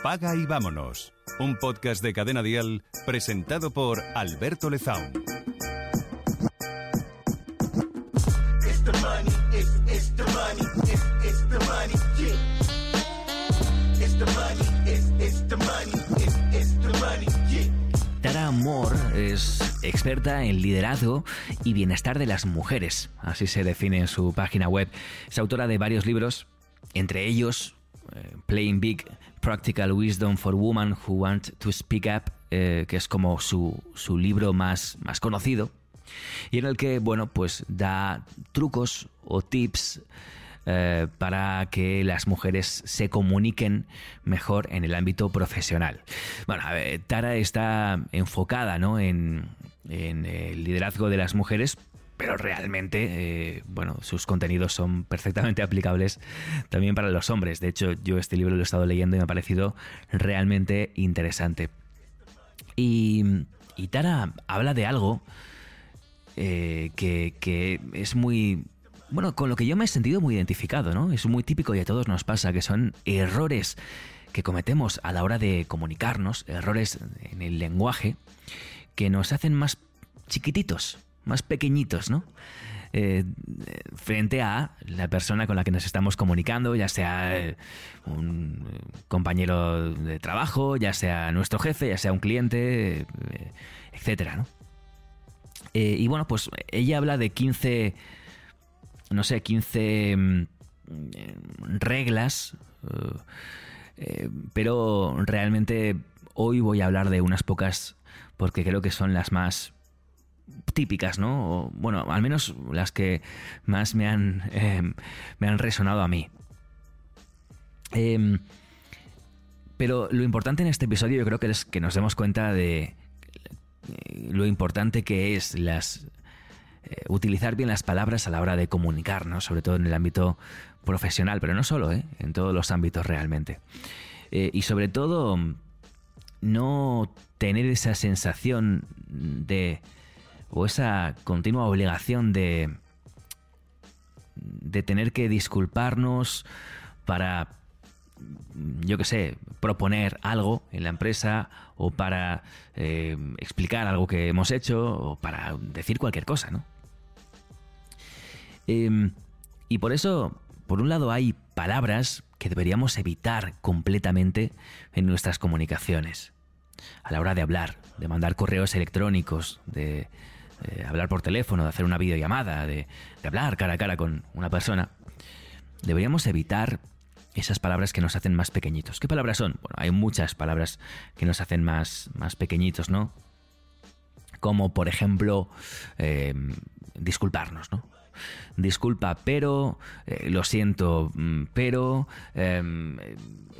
Apaga y vámonos. Un podcast de Cadena Dial presentado por Alberto Lezaun. Tara Moore es experta en liderazgo y bienestar de las mujeres, así se define en su página web. Es autora de varios libros, entre ellos eh, Playing Big, Practical Wisdom for Women Who Want to Speak Up, eh, que es como su, su libro más, más conocido, y en el que, bueno, pues da trucos o tips eh, para que las mujeres se comuniquen mejor en el ámbito profesional. Bueno, Tara está enfocada ¿no? en, el liderazgo de las mujeres, pero realmente, eh, bueno, sus contenidos son perfectamente aplicables también para los hombres. De hecho, yo este libro lo he estado leyendo y me ha parecido realmente interesante. Y, Tara habla de algo eh, que, que es muy bueno, con lo que yo me he sentido muy identificado, ¿no? Es muy típico y a todos nos pasa, que son errores que cometemos a la hora de comunicarnos, errores en el lenguaje, que nos hacen más chiquititos, más pequeñitos, ¿no? Eh, frente a la persona con la que nos estamos comunicando, ya sea eh, un compañero de trabajo, ya sea nuestro jefe, ya sea un cliente, eh, etcétera, ¿no? y bueno, pues ella habla de 15 no sé, 15 mm, reglas, eh, eh, pero realmente hoy voy a hablar de unas pocas porque creo que son las más típicas, ¿no? bueno, al menos las que más me han, em, me han resonado a mí. Em, pero lo importante en este episodio yo creo que es que nos demos cuenta de eh, lo importante que es las eh, utilizar bien las palabras a la hora de comunicarnos, sobre todo en el ámbito profesional, pero no solo, ¿eh? en todos los ámbitos realmente. Eh, y sobre todo, no tener esa sensación de, o esa continua obligación de, de tener que disculparnos para yo qué sé, proponer algo en la empresa o para explicar algo que hemos hecho o para decir cualquier cosa, ¿no? Em, y por eso, por un lado, hay palabras que deberíamos evitar completamente en nuestras comunicaciones. A la hora de hablar, de mandar correos electrónicos, de eh, hablar por teléfono, de hacer una videollamada, de, hablar cara a cara con una persona, deberíamos evitar esas palabras que nos hacen más pequeñitos. ¿Qué palabras son? Bueno, hay muchas palabras que nos hacen más, más pequeñitos, ¿no? Como por ejemplo, em, disculparnos, ¿no? disculpa, pero, eh, lo siento, mm, pero, em,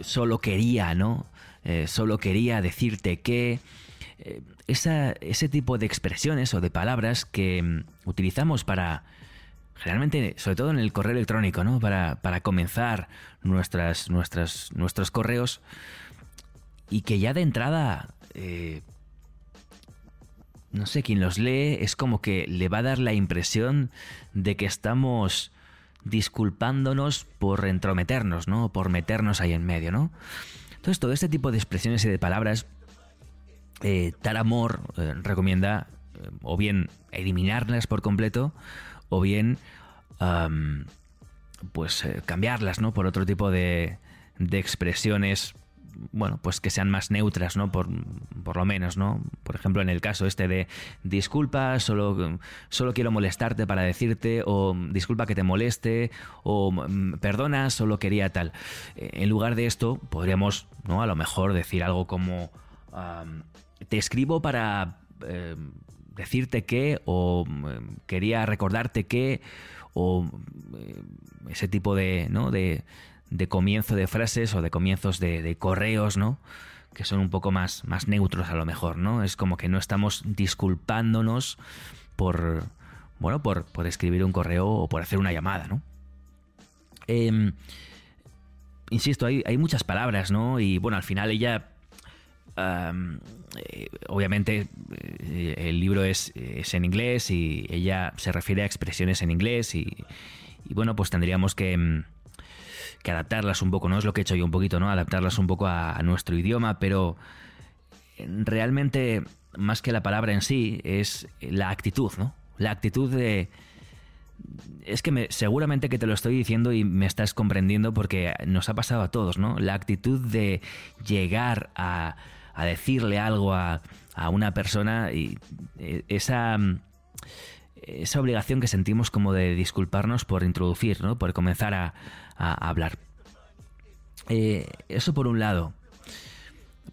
solo quería, ¿no? Eh, solo quería decirte que... Eh, ese tipo de expresiones o de palabras que mm, utilizamos para generalmente, sobre todo en el correo electrónico, ¿no? Para, para comenzar nuestras, nuestras, nuestros correos y que ya de entrada no sé, quien los lee es como que le va a dar la impresión de que estamos disculpándonos por entrometernos, ¿no? Por meternos ahí en medio, ¿no? Entonces, todo este tipo de expresiones y de palabras, eh, Moore eh, recomienda eh, o bien eliminarlas por completo o bien pues cambiarlas, ¿no? Por otro tipo de, de expresiones bueno, pues que sean más neutras, ¿no? Por, por, lo menos, ¿no? Por ejemplo, en el caso este de disculpa, solo, solo quiero molestarte para decirte, o disculpa que te moleste, o mm, perdona, solo quería tal. Eh, en lugar de esto, podríamos, ¿no? A lo mejor decir algo como, te escribo para eh, decirte que, o mm, quería recordarte que, o eh, ese tipo de, ¿no? De, de comienzo de frases o de comienzos de, correos, ¿no? Que son un poco más, más neutros a lo mejor, ¿no? Es como que no estamos disculpándonos por, bueno, por, por escribir un correo o por hacer una llamada, ¿no? Em, insisto, hay, hay, muchas palabras, ¿no? Y bueno, al final ella... Eh, obviamente eh, el libro es, es, en inglés y ella se refiere a expresiones en inglés y, bueno, pues tendríamos que, em, que adaptarlas un poco, ¿no? Es lo que he hecho yo un poquito, ¿no? Adaptarlas un poco a, nuestro idioma, pero realmente, más que la palabra en sí, es la actitud, ¿no? La actitud de... Es que me, seguramente que te lo estoy diciendo y me estás comprendiendo porque nos ha pasado a todos, ¿no? La actitud de llegar a, a decirle algo a, a una persona y eh, esa esa obligación que sentimos como de disculparnos por introducir, ¿no? por comenzar a, hablar. Eh, eso por un lado.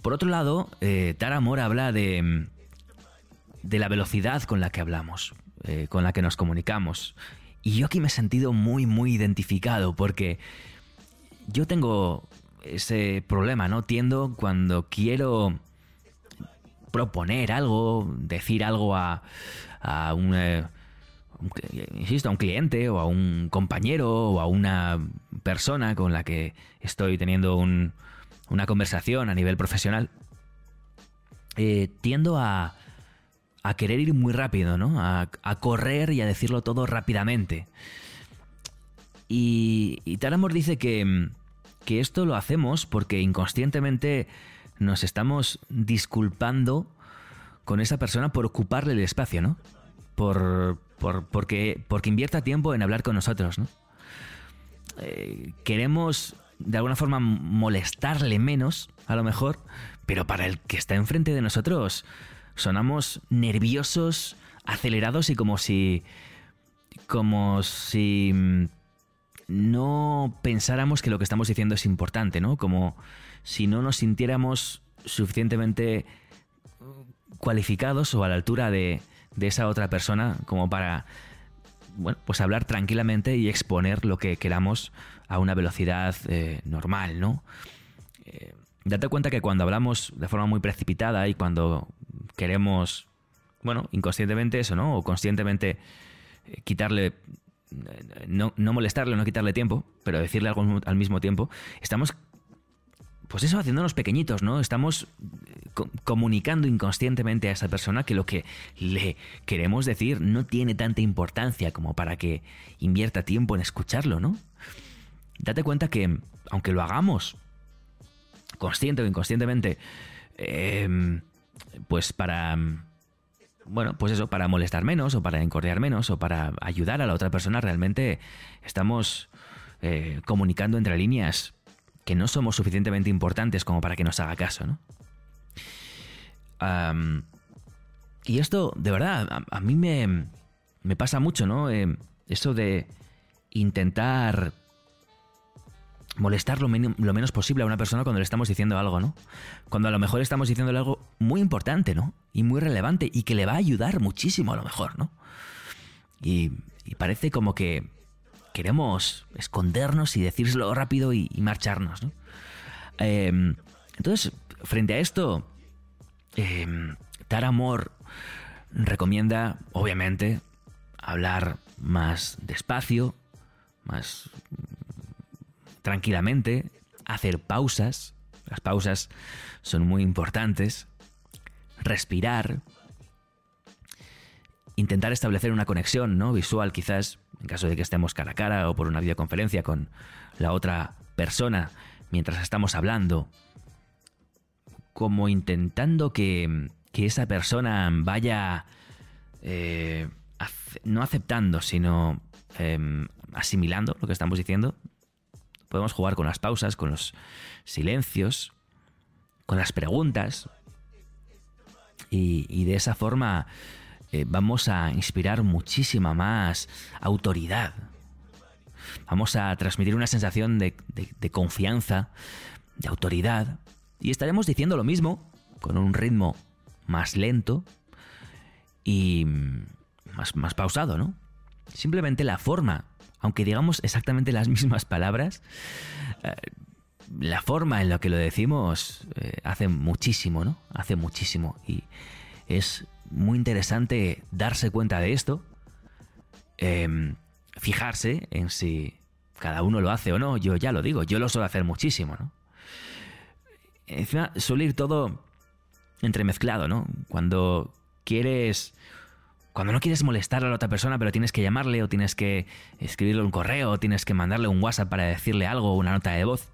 Por otro lado, eh, Tara Moore habla de, de la velocidad con la que hablamos, eh, con la que nos comunicamos. Y yo aquí me he sentido muy, muy identificado porque yo tengo ese problema, ¿no? Tiendo cuando quiero proponer algo, decir algo a, a un, insisto, a un cliente o a un compañero o a una persona con la que estoy teniendo una conversación a nivel profesional, eh, tiendo a, a, querer ir muy rápido, ¿no? A, correr y a decirlo todo rápidamente. Y, y Talamor dice que, que esto lo hacemos porque inconscientemente nos estamos disculpando con esa persona por ocuparle el espacio, ¿no? Por, porque, porque invierta tiempo en hablar con nosotros, ¿no? Eh, queremos de alguna forma molestarle menos, a lo mejor, pero para el que está enfrente de nosotros sonamos nerviosos, acelerados y como si como si mm, no pensáramos que lo que estamos diciendo es importante, ¿no? Como si no nos sintiéramos suficientemente cualificados o a la altura de, de esa otra persona como para bueno, pues hablar tranquilamente y exponer lo que queramos a una velocidad eh, normal, ¿no? Eh, date cuenta que cuando hablamos de forma muy precipitada y cuando queremos, bueno, inconscientemente eso, ¿no? O conscientemente eh, quitarle, no, no molestarle, no quitarle tiempo, pero decirle algo al mismo tiempo, estamos pues eso, haciéndonos pequeñitos, ¿no? Estamos eh, comunicando inconscientemente a esa persona que lo que le queremos decir no tiene tanta importancia como para que invierta tiempo en escucharlo, ¿no? Date cuenta que, aunque lo hagamos consciente o inconscientemente, em, pues para... Bueno, pues eso, para molestar menos o para encordear menos o para ayudar a la otra persona, realmente estamos eh, comunicando entre líneas que no somos suficientemente importantes como para que nos haga caso, ¿no? y esto, de verdad, a, mí me, me, pasa mucho, ¿no? Eh, eso de intentar molestar lo, menos posible a una persona cuando le estamos diciendo algo, ¿no? Cuando a lo mejor estamos diciendo algo muy importante, ¿no? Y muy relevante y que le va a ayudar muchísimo a lo mejor, ¿no? Y, parece como que queremos escondernos y decírselo rápido y, marcharnos. ¿no? Em, entonces, frente a esto, eh, Tara recomienda, obviamente, hablar más despacio, más tranquilamente, hacer pausas. Las pausas son muy importantes. Respirar. Intentar establecer una conexión ¿no? visual quizás en caso de que estemos cara a cara o por una videoconferencia con la otra persona mientras estamos hablando, como intentando que, esa persona vaya eh, no aceptando, sino em, asimilando lo que estamos diciendo. Podemos jugar con las pausas, con los silencios, con las preguntas. Y, de esa forma eh, vamos a inspirar muchísima más autoridad. Vamos a transmitir una sensación de, confianza, de autoridad. Y estaremos diciendo lo mismo, con un ritmo más lento y más, más pausado, ¿no? Simplemente la forma, aunque digamos exactamente las mismas palabras, eh, la forma en la que lo decimos eh, hace muchísimo, ¿no? Hace muchísimo. Y es muy interesante darse cuenta de esto, em, fijarse en si cada uno lo hace o no. Yo ya lo digo, yo lo suelo hacer muchísimo, ¿no? Encima suele ir todo entremezclado, ¿no? Cuando quieres cuando no quieres molestar a la otra persona, pero tienes que llamarle o tienes que escribirle un correo o tienes que mandarle un WhatsApp para decirle algo o una nota de voz.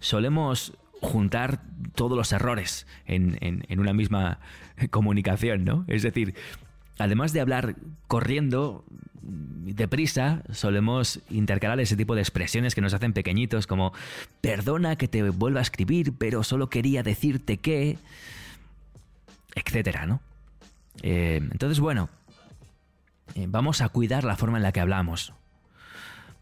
Solemos juntar todos los errores en, en una misma comunicación, ¿no? Es decir, además de hablar corriendo, deprisa, solemos intercalar ese tipo de expresiones que nos hacen pequeñitos, como perdona que te vuelva a escribir, pero solo quería decirte que, etcétera, ¿no? Eh, entonces, bueno, eh, vamos a cuidar la forma en la que hablamos.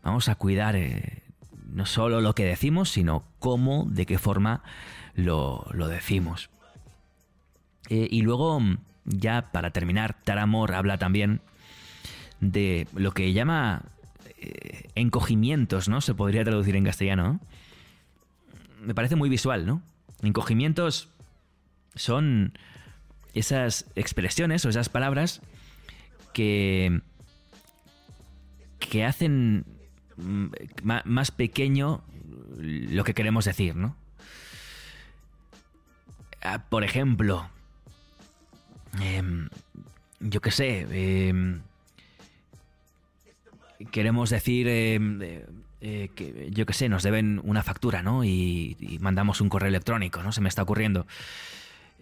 Vamos a cuidar eh, no solo lo que decimos, sino cómo, de qué forma lo, lo decimos. y luego, ya para terminar, Taramor habla también de lo que llama encogimientos, ¿no? Se podría traducir en castellano. Me parece muy visual, ¿no? Encogimientos son esas expresiones o esas palabras que, que hacen mm, más pequeño lo que queremos decir, ¿no? Ah, por ejemplo, em, yo qué sé, em, queremos decir em, eh, que, yo qué sé, nos deben una factura, ¿no? Y, y, mandamos un correo electrónico, ¿no? Se me está ocurriendo.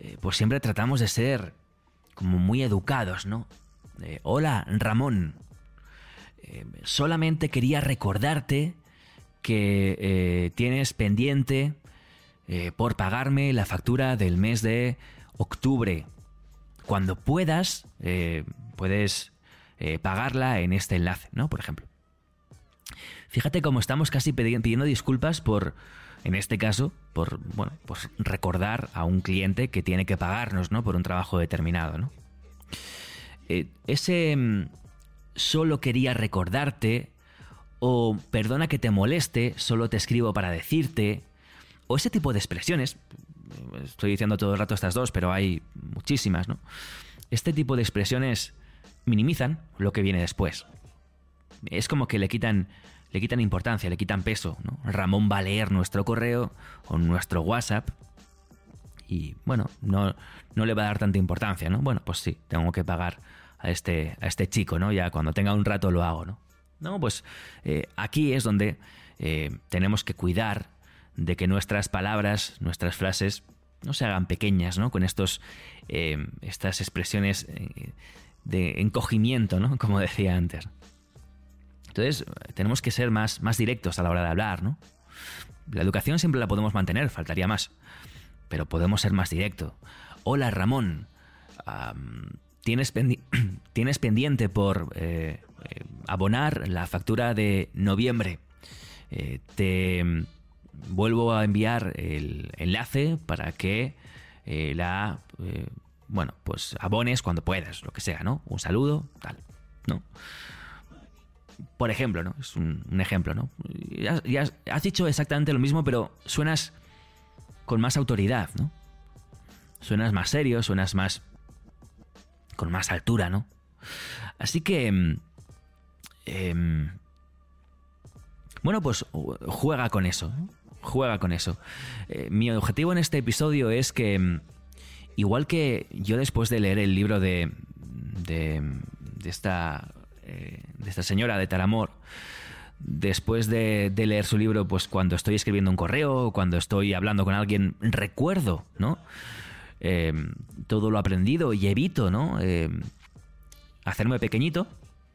Eh, pues siempre tratamos de ser como muy educados, ¿no? Hola, Ramón. Eh, solamente quería recordarte que eh, tienes pendiente por pagarme la factura del mes de octubre. Cuando puedas, puedes pagarla en este enlace, ¿no? Por ejemplo. Fíjate cómo estamos casi pidiendo disculpas por en este caso, por, bueno, pues recordar a un cliente que tiene que pagarnos, ¿no? Por un trabajo determinado, ¿no? Eh, ese mm, solo quería recordarte, o perdona que te moleste, solo te escribo para decirte, o ese tipo de expresiones, estoy diciendo todo el rato estas dos, pero hay muchísimas, ¿no? Este tipo de expresiones minimizan lo que viene después. Es como que le quitan le quitan importancia, le quitan peso. ¿no? Ramón va a leer nuestro correo o nuestro WhatsApp y bueno, no, no le va a dar tanta importancia, ¿no? Bueno, pues sí, tengo que pagar a este, a este chico, ¿no? Ya cuando tenga un rato lo hago, ¿no? No, pues eh, aquí es donde eh, tenemos que cuidar de que nuestras palabras, nuestras frases, no se hagan pequeñas, ¿no? Con estos, eh, estas expresiones de encogimiento, ¿no? Como decía antes. Entonces, tenemos que ser más, más directos a la hora de hablar, ¿no? La educación siempre la podemos mantener, faltaría más. Pero podemos ser más directos. Hola, Ramón. ¿tienes, ¿tienes, pendiente por eh, eh, abonar la factura de noviembre. Eh, te mm, vuelvo a enviar el enlace para que la bueno, pues abones cuando puedas, lo que sea, ¿no? Un saludo, tal, ¿no? Por ejemplo, ¿no? Es un, ejemplo, ¿no? Ya, has, dicho exactamente lo mismo, pero suenas con más autoridad, ¿no? Suenas más serio, suenas más... con más altura, ¿no? Así que... Em, em, bueno, pues juega con eso, juega con eso. Eh, mi objetivo en este episodio es que, em, igual que yo después de leer el libro de, de, de esta eh, de esta señora de Talamor, después de, leer su libro, pues cuando estoy escribiendo un correo, cuando estoy hablando con alguien, recuerdo, ¿no? Eh, todo lo aprendido y evito, ¿no? Eh, hacerme pequeñito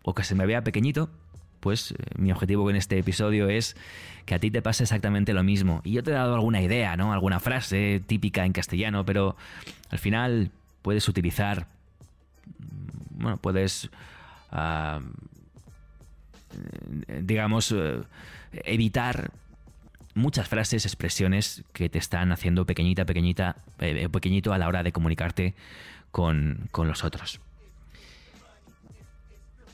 o que se me vea pequeñito, pues mi objetivo en este episodio es que a ti te pase exactamente lo mismo. Y yo te he dado alguna idea, ¿no? Alguna frase típica en castellano, pero al final puedes utilizar, bueno, puedes digamos, eh, evitar muchas frases, expresiones que te están haciendo pequeñita, pequeñita, eh, pequeñito a la hora de comunicarte con, con los otros.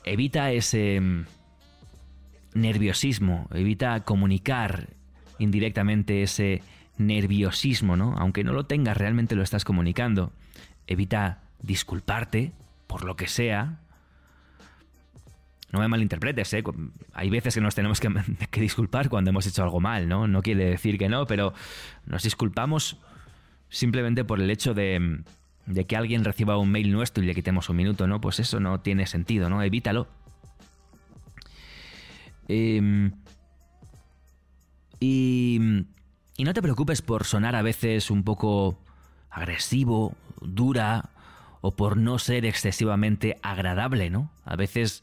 Evita ese mm, nerviosismo, evita comunicar indirectamente ese nerviosismo, ¿no? Aunque no lo tengas, realmente lo estás comunicando. Evita disculparte por lo que sea, no me malinterpretes, ¿eh? hay veces que nos tenemos que, disculpar cuando hemos hecho algo mal, ¿no? No quiere decir que no, pero nos disculpamos simplemente por el hecho de, que alguien reciba un mail nuestro y le quitemos un minuto, ¿no? Pues eso no tiene sentido, ¿no? Evítalo. Em, y, y no te preocupes por sonar a veces un poco agresivo, dura, o por no ser excesivamente agradable, ¿no? A veces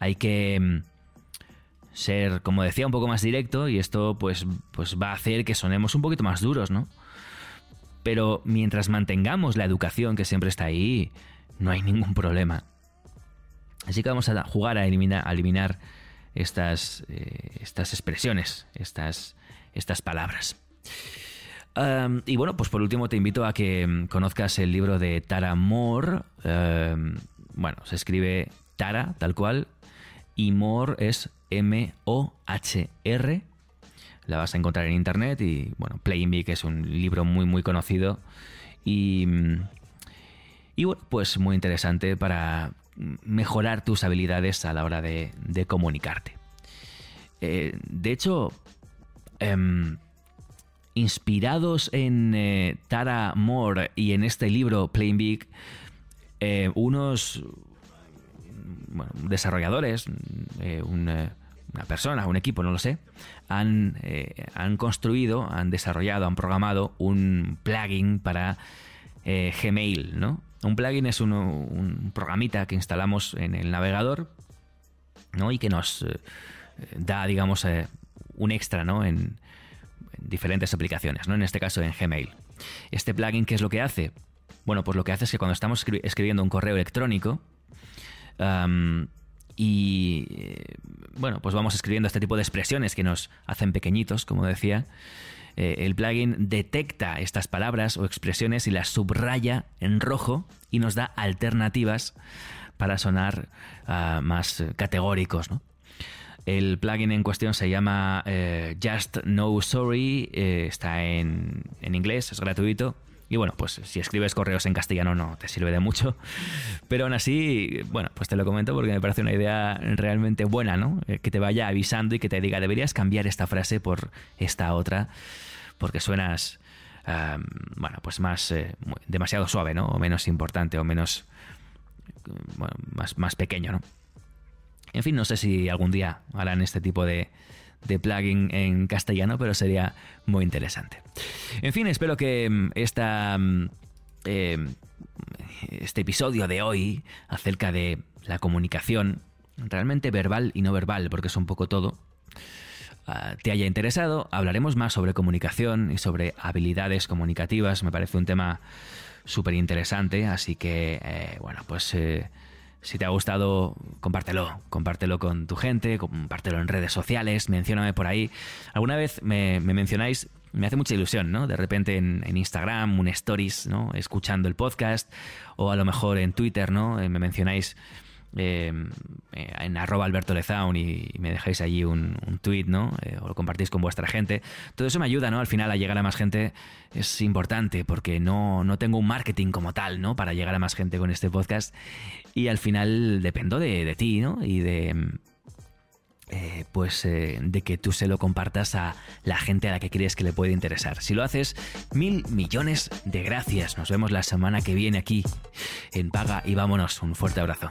hay que em, ser, como decía, un poco más directo y esto pues, pues va a hacer que sonemos un poquito más duros, ¿no? Pero mientras mantengamos la educación que siempre está ahí, no hay ningún problema. Así que vamos a jugar a eliminar, a eliminar estas, eh, estas expresiones, estas, estas palabras. y bueno, pues por último te invito a que mm, conozcas el libro de Tara Moore. bueno, se escribe Tara, tal cual, y Moore es M-O-H-R. La vas a encontrar en internet y bueno, Playing Big es un libro muy muy conocido y, y bueno, pues muy interesante para mejorar tus habilidades a la hora de, comunicarte. Eh, de hecho, em, inspirados en eh, Tara Moore y en este libro Playing Big, eh, unos desarrolladores, un, una persona, un equipo, no lo sé, han, eh, han construido, han desarrollado, han programado un plugin para eh, Gmail, ¿no? Un plugin es un, programita que instalamos en el navegador, ¿no? Y que nos eh, da, digamos, un extra, ¿no? En, en, diferentes aplicaciones, ¿no? En este caso en Gmail. Este plugin, ¿qué es lo que hace? Bueno, pues lo que hace es que cuando estamos escribiendo un correo electrónico, y eh, bueno, pues vamos escribiendo este tipo de expresiones que nos hacen pequeñitos, como decía. Eh, el plugin detecta estas palabras o expresiones y las subraya en rojo y nos da alternativas para sonar ah, más categóricos. El plugin en cuestión se llama eh, Just No Sorry, está en, en inglés, es gratuito y bueno, pues si escribes correos en castellano no te sirve de mucho. Pero aún así, bueno, pues te lo comento porque me parece una idea realmente buena, ¿no? Eh, que te vaya avisando y que te diga, deberías cambiar esta frase por esta otra, porque suenas, bueno, pues más, eh, demasiado suave, ¿no? O menos importante, o menos, bueno, más, más pequeño, ¿no? En fin, no sé si algún día harán este tipo de, de plugin en castellano, pero sería muy interesante. En fin, espero que mm, esta, mm, eh, este episodio de hoy acerca de la comunicación, realmente verbal y no verbal, porque es un poco todo, ah, te haya interesado. Hablaremos más sobre comunicación y sobre habilidades comunicativas. Me parece un tema súper interesante, así que, eh, bueno, pues... Eh, si te ha gustado, compártelo, compártelo con tu gente, compártelo en redes sociales, mencióname por ahí. Alguna vez me, mencionáis, me hace mucha ilusión, ¿no? De repente en, Instagram, un stories, ¿no? Escuchando el podcast, o a lo mejor en Twitter, ¿no? Eh, me mencionáis eh, eh, en arroba Alberto Lezaun y, me dejáis allí un, tweet, ¿no? Eh, o lo compartís con vuestra gente. Todo eso me ayuda, ¿no? Al final a llegar a más gente es importante porque no, no tengo un marketing como tal, ¿no? Para llegar a más gente con este podcast. Y al final dependo de, ti, ¿no? Y de... pues de que tú se lo compartas a la gente a la que crees que le puede interesar. Si lo haces, mil millones de gracias. Nos vemos la semana que viene aquí en Paga y vámonos. Un fuerte abrazo.